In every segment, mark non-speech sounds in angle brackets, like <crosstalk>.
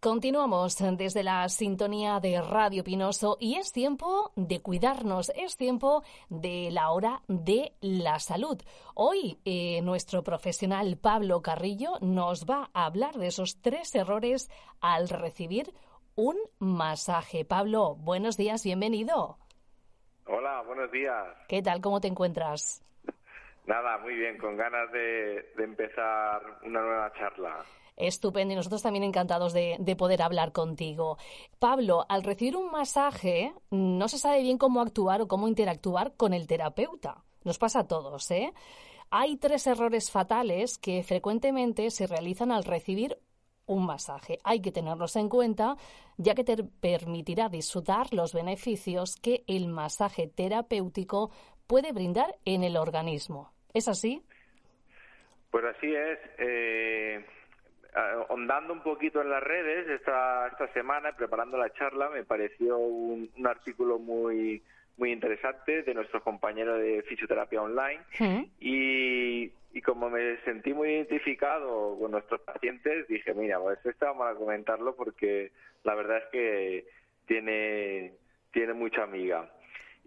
Continuamos desde la sintonía de Radio Pinoso y es tiempo de cuidarnos, es tiempo de la hora de la salud. Hoy eh, nuestro profesional Pablo Carrillo nos va a hablar de esos tres errores al recibir un masaje. Pablo, buenos días, bienvenido. Hola, buenos días. ¿Qué tal? ¿Cómo te encuentras? Nada, muy bien, con ganas de empezar una nueva charla. Estupendo y nosotros también encantados de, poder hablar contigo. Pablo, al recibir un masaje no se sabe bien cómo actuar o cómo interactuar con el terapeuta. Nos pasa a todos, ¿eh? Hay tres errores fatales que frecuentemente se realizan al recibir un masaje. Hay que tenerlos en cuenta, ya que te permitirá disfrutar los beneficios que el masaje terapéutico puede brindar en el organismo. ¿Es así? Pues así es. Eh, ondando un poquito en las redes esta, esta semana, preparando la charla, me pareció un, artículo muy muy interesante de nuestro compañero de fisioterapia online y, y, como me sentí muy identificado con nuestros pacientes, dije, mira, pues esto vamos a comentarlo porque la verdad es que tiene, tiene mucha amiga.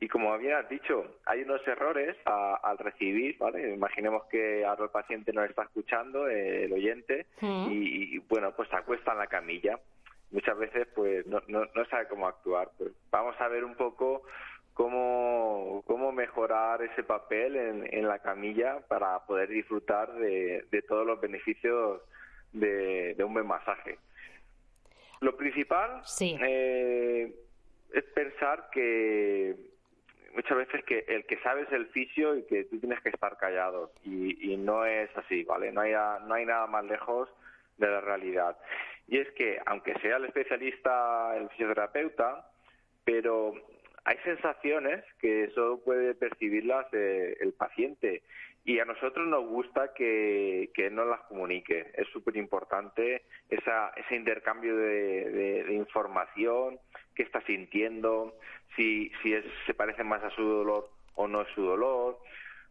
Y como bien has dicho, hay unos errores al recibir, ¿vale? Imaginemos que ahora el paciente nos está escuchando, el oyente, y, bueno, pues se acuesta en la camilla. Muchas veces, pues, no, no, sabe cómo actuar. Pues vamos a ver un poco cómo, cómo mejorar ese papel en, la camilla para poder disfrutar de, todos los beneficios de, un buen masaje. Lo principal eh, es pensar que muchas veces que el que sabe es el fisio y que tú tienes que estar callado y, no es así, ¿vale? No hay, no hay nada más lejos de la realidad. Y es que, aunque sea el especialista, el fisioterapeuta, pero hay sensaciones que solo puede percibirlas eh, el paciente y a nosotros nos gusta que, que nos las comunique. Es súper importante ese intercambio de, información, qué está sintiendo, si, si es, se parece más a su dolor o no es su dolor,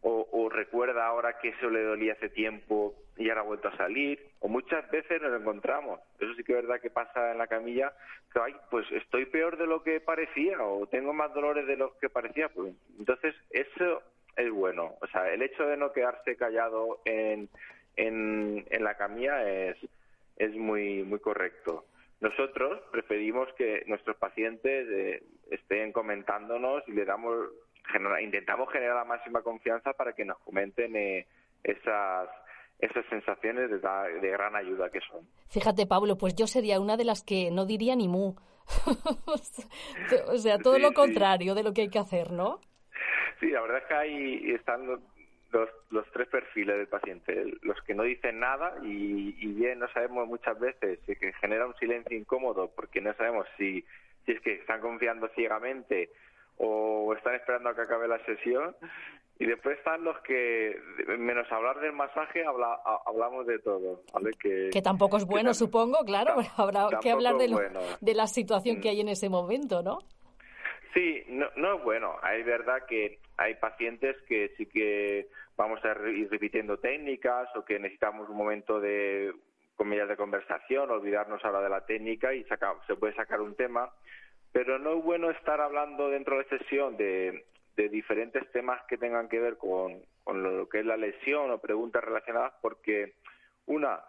o, recuerda ahora que eso le dolía hace tiempo y ahora ha vuelto a salir, o muchas veces nos encontramos. Eso sí que es verdad que pasa en la camilla, que ay, pues estoy peor de lo que parecía, o tengo más dolores de lo que parecía. Pues, entonces, eso es bueno. O sea, el hecho de no quedarse callado en, en, en la camilla es, es muy, muy correcto. Nosotros preferimos que nuestros pacientes eh, estén comentándonos y le damos, intentamos generar la máxima confianza para que nos comenten eh, esas esas sensaciones de, de, gran ayuda que son. Fíjate, Pablo, pues yo sería una de las que no diría ni mu. <laughs> o sea, todo lo contrario de lo que hay que hacer, ¿no? Sí, la verdad es que ahí están los, los tres perfiles del paciente. Los que no dicen nada y, bien no sabemos muchas veces que genera un silencio incómodo porque no sabemos si, si es que están confiando ciegamente o están esperando a que acabe la sesión. Y después están los que, menos hablar del masaje, habla, hablamos de todo. ¿vale? Que, que tampoco es bueno, supongo, claro. Habrá que hablar de, de la situación que hay en ese momento, ¿no? Sí, no, no es bueno. Hay verdad que hay pacientes que sí que vamos a ir repitiendo técnicas o que necesitamos un momento de comillas de conversación, olvidarnos ahora de la técnica y se puede sacar un tema, pero no es bueno estar hablando dentro de sesión de, de diferentes temas que tengan que ver con lo que es la lesión o preguntas relacionadas porque una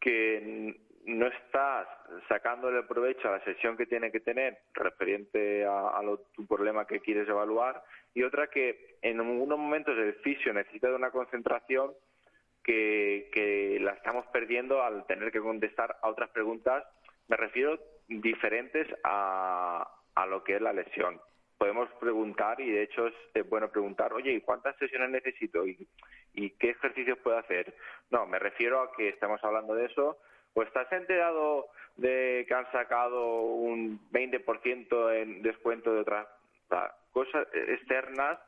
que no estás sacándole provecho a la sesión que tiene que tener referente a, tu problema que quieres evaluar y otra que en algunos momentos el fisio necesita de una concentración que, la estamos perdiendo al tener que contestar a otras preguntas, me refiero diferentes a, a lo que es la lesión. Podemos preguntar y de hecho es bueno preguntar, oye, ¿y cuántas sesiones necesito? ¿Y, ¿Y qué ejercicios puedo hacer? No, me refiero a que estamos hablando de eso, pues estás enterado de que han sacado un 20% en descuento de otras cosas externas,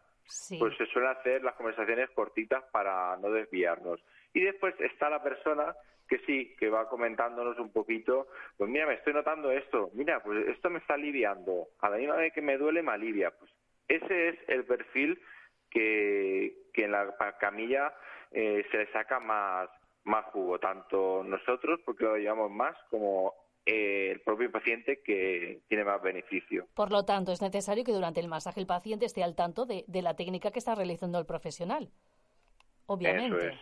pues se suelen hacer las conversaciones cortitas para no desviarnos. Y después está la persona que sí, que va comentándonos un poquito, pues mira, me estoy notando esto, mira, pues esto me está aliviando, a la misma vez que me duele me alivia. Pues ese es el perfil que, que en la camilla eh, se le saca más, más jugo, tanto nosotros, porque lo llevamos más, como eh, el propio paciente que tiene más beneficio. Por lo tanto, es necesario que durante el masaje el paciente esté al tanto de, la técnica que está realizando el profesional. Obviamente. Eso es.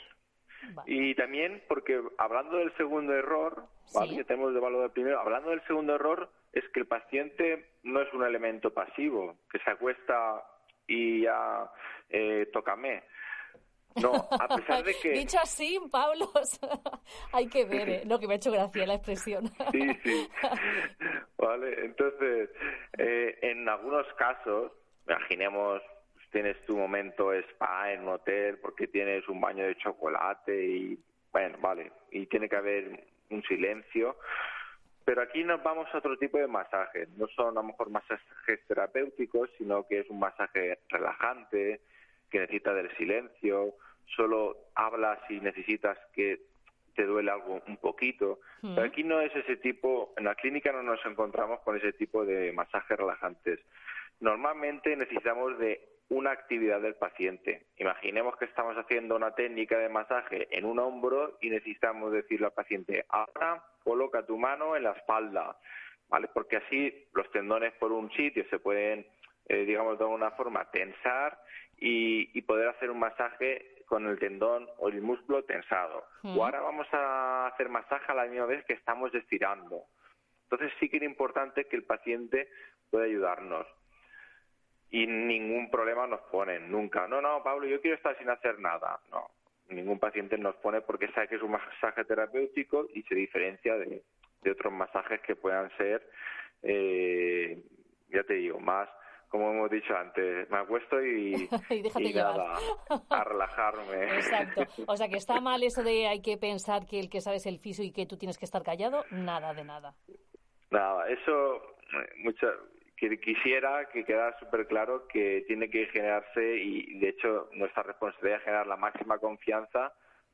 Y también porque hablando del segundo error, ¿vale? que tenemos de valor primero, hablando del segundo error es que el paciente no es un elemento pasivo, que se acuesta y ya eh, tócame. No, a pesar de que... <laughs> Dicho así, Pablo, <laughs> hay que ver, ¿eh? lo que me ha hecho gracia la expresión. <laughs> sí, sí. Vale, entonces, eh, en algunos casos, imaginemos, tienes tu momento spa en un hotel porque tienes un baño de chocolate y, bueno, vale, y tiene que haber un silencio. Pero aquí nos vamos a otro tipo de masajes. No son a lo mejor masajes terapéuticos, sino que es un masaje relajante, que necesita del silencio, solo hablas si necesitas que te duele algo un poquito. Pero aquí no es ese tipo, en la clínica no nos encontramos con ese tipo de masajes relajantes. Normalmente necesitamos de una actividad del paciente. Imaginemos que estamos haciendo una técnica de masaje en un hombro y necesitamos decirle al paciente, ahora coloca tu mano en la espalda, ¿vale? Porque así los tendones por un sitio se pueden, eh, digamos, de alguna forma tensar y, poder hacer un masaje con el tendón o el músculo tensado. O ahora vamos a hacer masaje a la misma vez que estamos estirando. Entonces sí que es importante que el paciente pueda ayudarnos y ningún problema nos ponen, nunca. No, no, Pablo, yo quiero estar sin hacer nada. No, ningún paciente nos pone porque sabe que es un masaje terapéutico y se diferencia de, otros masajes que puedan ser, eh, ya te digo, más, como hemos dicho antes, me acuesto y, <laughs> y, nada, a relajarme. Exacto. <laughs> O sea, que está mal eso de hay que pensar que el que sabes el fisio y que tú tienes que estar callado, nada de nada. Nada, eso, mucha, que quisiera que quedara súper claro que tiene que generarse y de hecho nuestra responsabilidad es generar la máxima confianza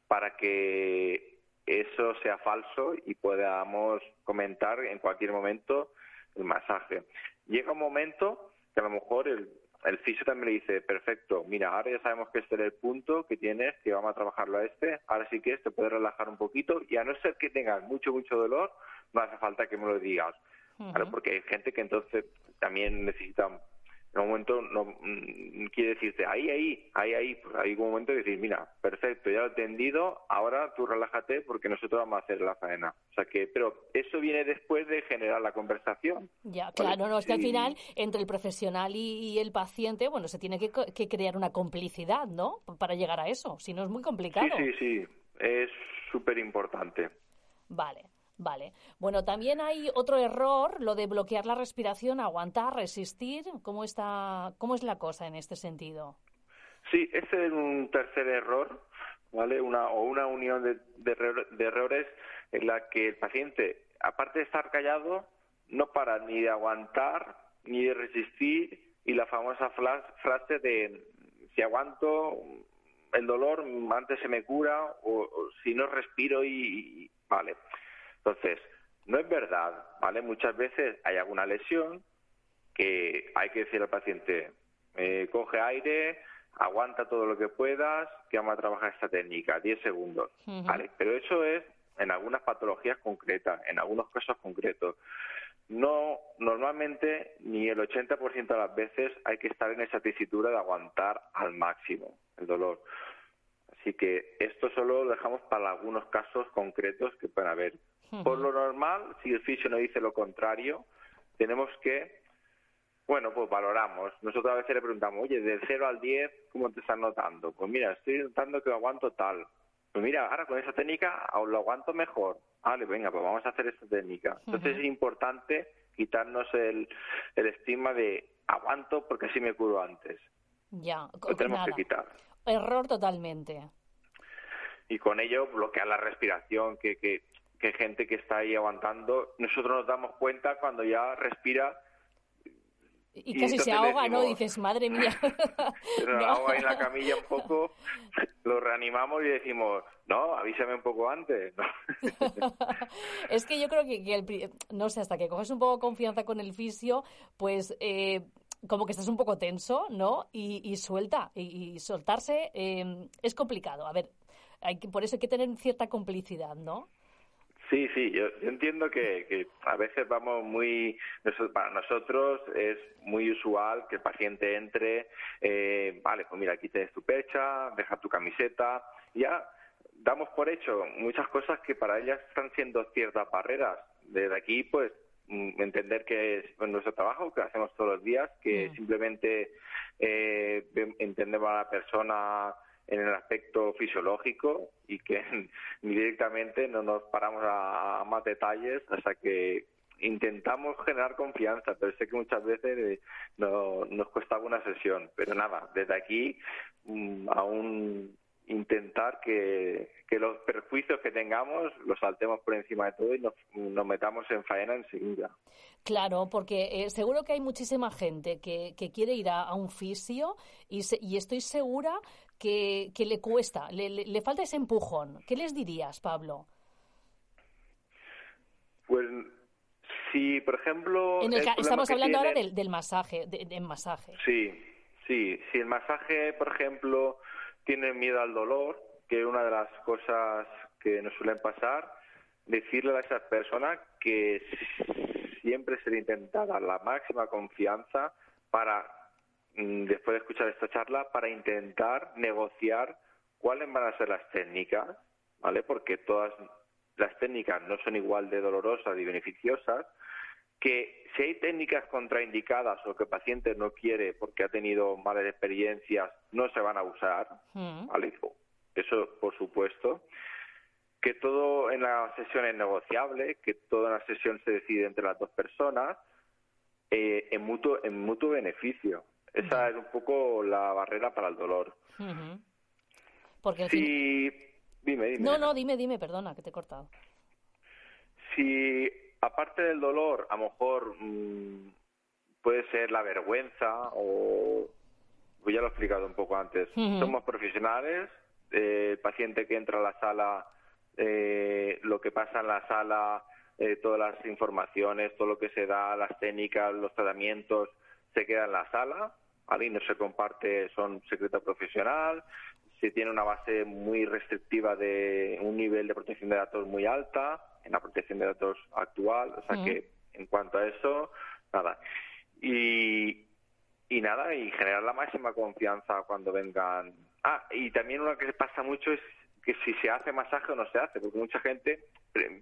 para que eso sea falso y podamos comentar en cualquier momento el masaje. Llega un momento que a lo mejor el, el fisio también le dice, perfecto, mira, ahora ya sabemos que este es el punto que tienes, que vamos a trabajarlo a este, ahora sí que te puedes relajar un poquito y a no ser que tengas mucho, mucho dolor, no hace falta que me lo digas porque hay gente que entonces también necesita en un momento no mm, quiere decirte ahí ahí ahí ahí pues hay un momento de decir mira perfecto ya lo he entendido ahora tú relájate porque nosotros vamos a hacer la faena o sea que pero eso viene después de generar la conversación. Ya claro no es que al final entre el profesional y, el paciente bueno se tiene que, que, crear una complicidad no para llegar a eso si no es muy complicado. Sí sí sí es súper importante vale Vale. Bueno, también hay otro error, lo de bloquear la respiración, aguantar, resistir. ¿Cómo, está, cómo es la cosa en este sentido? Sí, ese es un tercer error, ¿vale? Una, o una unión de, de, errores en la que el paciente, aparte de estar callado, no para ni de aguantar ni de resistir y la famosa frase de si aguanto el dolor antes se me cura o, si no respiro y vale entonces, no es verdad, ¿vale? Muchas veces hay alguna lesión que hay que decir al paciente, eh, coge aire, aguanta todo lo que puedas, que vamos a trabajar esta técnica, 10 segundos, ¿vale? Pero eso es en algunas patologías concretas, en algunos casos concretos. No, normalmente ni el 80% de las veces hay que estar en esa tesitura de aguantar al máximo el dolor. Así que esto solo lo dejamos para algunos casos concretos que pueden haber. Por lo normal, si el fisio nos dice lo contrario, tenemos que, bueno, pues valoramos. Nosotros a veces le preguntamos, oye, del 0 al 10, ¿cómo te estás notando? Pues mira, estoy notando que aguanto tal. Pues mira, ahora con esa técnica lo aguanto mejor. Vale, venga, pues vamos a hacer esta técnica. Entonces es importante quitarnos el, el estigma de aguanto porque así me curo antes. Ya, lo tenemos que quitar. Error totalmente. Y con ello bloquear la respiración, que, que que gente que está ahí aguantando. Nosotros nos damos cuenta cuando ya respira. Y, casi se ahoga, ¿no? Dices, madre mía. <laughs> Se nos ahoga en la camilla un poco, <laughs> lo reanimamos y decimos, no, avísame un poco antes. <laughs> es que yo creo que, no sé, hasta que coges un poco confianza con el fisio, pues eh, como que estás un poco tenso, ¿no? Y, suelta, y, soltarse eh, es complicado. A ver, hay que, por eso hay que tener cierta complicidad, ¿no? Sí, sí, yo, entiendo que, a veces vamos muy, para nosotros es muy usual que el paciente entre, eh, vale, pues mira, aquí tienes tu pecha, deja tu camiseta, ya damos por hecho muchas cosas que para ellas están siendo ciertas barreras. Desde aquí, pues, mm, entender que es nuestro trabajo, que hacemos todos los días, que mm. simplemente eh, entendemos a la persona en el aspecto fisiológico y que <laughs> directamente no nos paramos a, más detalles hasta que intentamos generar confianza, pero sé que muchas veces eh, no, nos cuesta una sesión. Pero nada, desde aquí mm, aún intentar que, los perjuicios que tengamos los saltemos por encima de todo y nos, metamos en faena enseguida. Claro, porque eh, seguro que hay muchísima gente que, quiere ir a, un fisio y estoy segura que, que le cuesta, le, le, falta ese empujón. ¿Qué les dirías, Pablo? Pues si, por ejemplo... estamos hablando ahora del, del masaje, del masaje. Sí, sí. Si el masaje, por ejemplo tienen miedo al dolor, que es una de las cosas que nos suelen pasar, decirle a esas personas que siempre se le intenta dar la máxima confianza para, después de escuchar esta charla, para intentar negociar cuáles van a ser las técnicas, ¿vale? Porque todas las técnicas no son igual de dolorosas y beneficiosas, que si hay técnicas contraindicadas o que el paciente no quiere porque ha tenido malas experiencias, no se van a usar, mm. Eso, por supuesto. Que todo en la sesión es negociable, que toda la sesión se decide entre las dos personas eh, en, mutuo, en mutuo beneficio. Esa es un poco la barrera para el dolor. Porque si... Dime, dime. No, no, dime, dime, perdona, que te he cortado. Si aparte del dolor, a lo mejor mm, puede ser la vergüenza o pues ya lo he explicado un poco antes. Somos profesionales, eh, el paciente que entra a la sala, eh, lo que pasa en la sala, eh, todas las informaciones, todo lo que se da, las técnicas, los tratamientos, se queda en la sala, ¿vale? no se comparte, son secreto profesional, se tiene una base muy restrictiva de un nivel de protección de datos muy alta, en la protección de datos actual, o sea que en cuanto a eso, nada. Y, y nada, y generar la máxima confianza cuando vengan. Ah, y también una que pasa mucho es que si se hace masaje o no se hace, porque mucha gente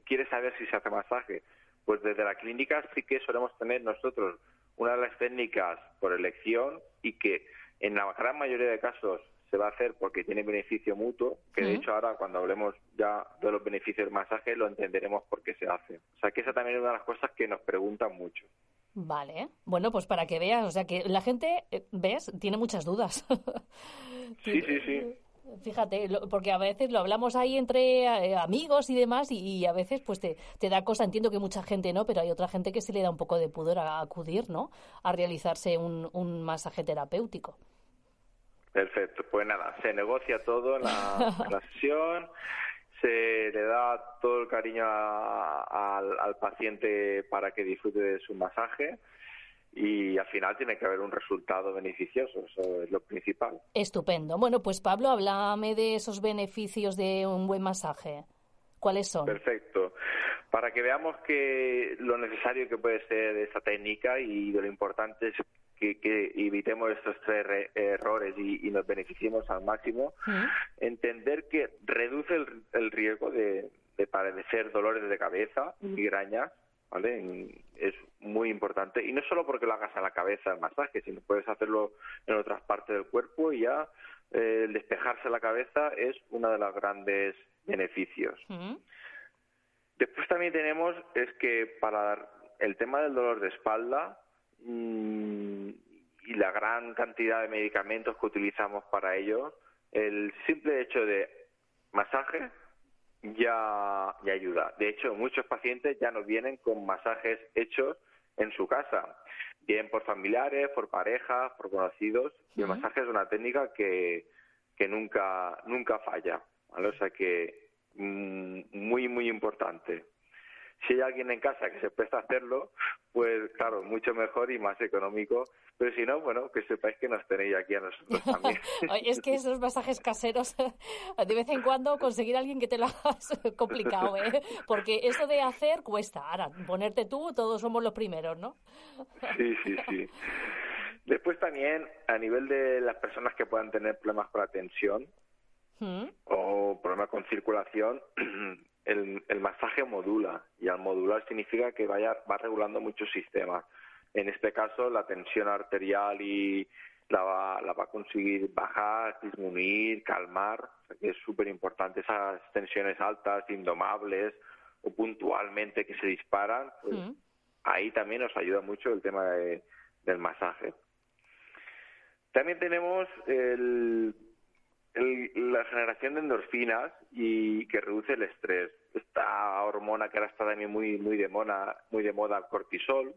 quiere saber si se hace masaje. Pues desde la clínica sí que solemos tener nosotros una de las técnicas por elección y que en la gran mayoría de casos se va a hacer porque tiene beneficio mutuo, que de hecho ahora cuando hablemos ya de los beneficios del masaje lo entenderemos por qué se hace. O sea que esa también es una de las cosas que nos preguntan mucho. Vale, bueno, pues para que veas, o sea que la gente, eh, ¿ves? Tiene muchas dudas. sí, sí, sí. Fíjate, porque a veces lo hablamos ahí entre eh, amigos y demás y, a veces pues te, te, da cosa, entiendo que mucha gente no, pero hay otra gente que se le da un poco de pudor a, acudir, ¿no? A realizarse un, un masaje terapéutico. Perfecto, pues nada, se negocia todo en la, <laughs> sesión, se le da todo el cariño al, paciente para que disfrute de su masaje y al final tiene que haber un resultado beneficioso, eso es lo principal. Estupendo. Bueno, pues Pablo, háblame de esos beneficios de un buen masaje. ¿Cuáles son? Perfecto. Para que veamos que lo necesario que puede ser esta técnica y lo importante es que, evitemos estos tres errores y, nos beneficiemos al máximo, entender que reduce el, riesgo de, padecer dolores de cabeza, migrañas, ¿vale? Es muy importante. Y no solo porque lo hagas a la cabeza el masaje, sino puedes hacerlo en otras partes del cuerpo y ya eh, el despejarse la cabeza es uno de los grandes beneficios. Después también tenemos es que para el tema del dolor de espalda, Mm, y la gran cantidad de medicamentos que utilizamos para ello, el simple hecho de masaje ya, ya ayuda. De hecho, muchos pacientes ya nos vienen con masajes hechos en su casa, bien por familiares, por parejas, por conocidos. Y el masaje es una técnica que, que nunca, nunca falla. O sea que mm, muy, muy importante. Si hay alguien en casa que se presta a hacerlo, pues claro, mucho mejor y más económico. Pero si no, bueno, que sepáis que nos tenéis aquí a nosotros también. <laughs> es que esos masajes caseros, <laughs> de vez en cuando conseguir a alguien que te lo hagas complicado, ¿eh? Porque eso de hacer cuesta. Ahora, ponerte tú, todos somos los primeros, ¿no? Sí, sí, sí. Después también, a nivel de las personas que puedan tener problemas con la tensión ¿Mm? o problemas con circulación, <clears throat> el, el, masaje modula y al modular significa que vaya va regulando muchos sistemas. En este caso, la tensión arterial y la va, la va a conseguir bajar, disminuir, calmar, que es súper importante esas tensiones altas, indomables o puntualmente que se disparan, pues ¿Mm? ahí también nos ayuda mucho el tema del masaje. También tenemos la generación de endorfinas y que reduce el estrés. Esta hormona que ahora está también muy muy de moda, muy de moda cortisol,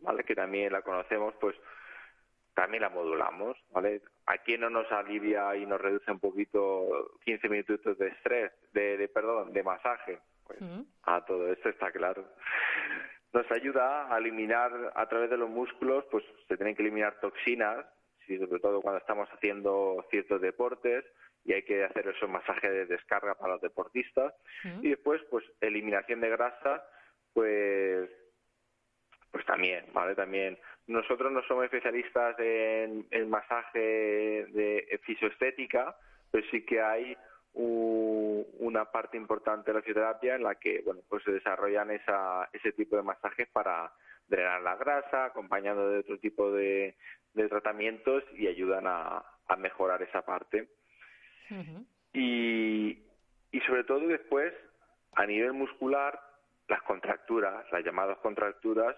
¿vale? Que también la conocemos, pues también la modulamos, ¿vale? ¿A quién no nos alivia y nos reduce un poquito 15 minutos de estrés, de, perdón, de masaje? Pues a todo esto está claro. Nos ayuda a eliminar a través de los músculos, pues se tienen que eliminar toxinas y sobre todo cuando estamos haciendo ciertos deportes y hay que hacer esos masajes de descarga para los deportistas y después pues eliminación de grasa pues pues también vale también. Nosotros no somos especialistas en masaje de fisioestética pero sí que hay una parte importante de la fisioterapia en la que bueno pues se desarrollan esa, ese tipo de masajes para drenar la grasa acompañando de otro tipo de, de tratamientos y ayudan a, mejorar esa parte. y, y sobre todo después, a nivel muscular, las contracturas, las llamadas contracturas,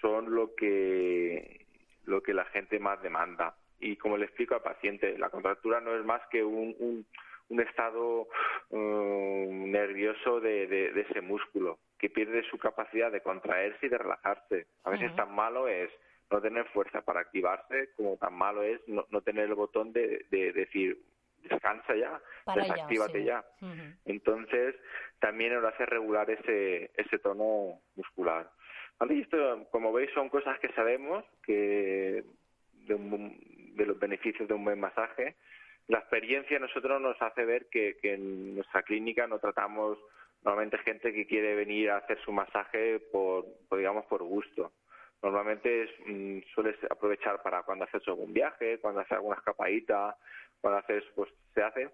son lo que, lo que la gente más demanda. Y como le explico al paciente, la contractura no es más que un, un, estado um, nervioso de, de, ese músculo, que pierde su capacidad de contraerse y de relajarse. A veces tan malo es no tener fuerza para activarse, como tan malo es no, tener el botón de, decir descansa ya, desactívate ya. Entonces, también nos hace regular ese, ese tono muscular. Esto, como veis, son cosas que sabemos que de, los beneficios de un buen masaje. La experiencia nosotros nos hace ver que, que en nuestra clínica no tratamos normalmente gente que quiere venir a hacer su masaje por digamos, por gusto Normalmente es, mm, sueles aprovechar para cuando haces algún viaje, cuando haces alguna escapadita, cuando haces, pues se hacen.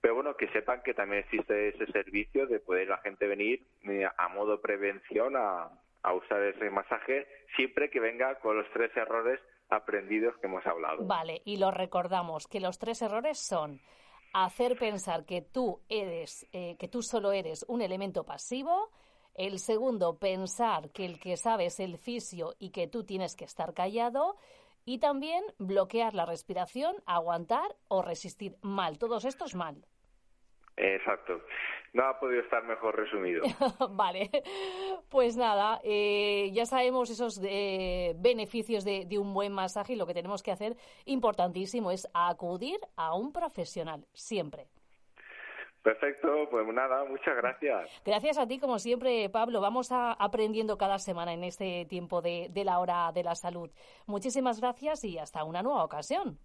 Pero bueno, que sepan que también existe ese servicio de poder la gente venir eh, a modo prevención a, a usar ese masaje, siempre que venga con los tres errores aprendidos que hemos hablado. Vale, y lo recordamos, que los tres errores son hacer pensar que tú eres, eh, que tú solo eres un elemento pasivo, el segundo, pensar que el que sabe es el fisio y que tú tienes que estar callado. Y también bloquear la respiración, aguantar o resistir mal. Todos estos mal. Exacto. No ha podido estar mejor resumido. <laughs> vale. Pues nada, eh, ya sabemos esos eh, beneficios de, de, un buen masaje y lo que tenemos que hacer, importantísimo, es acudir a un profesional, siempre. Perfecto, pues nada, muchas gracias. Gracias a ti, como siempre, Pablo. Vamos a, aprendiendo cada semana en este tiempo de, de la hora de la salud. Muchísimas gracias y hasta una nueva ocasión.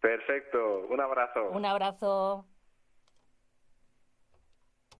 Perfecto, un abrazo. Un abrazo.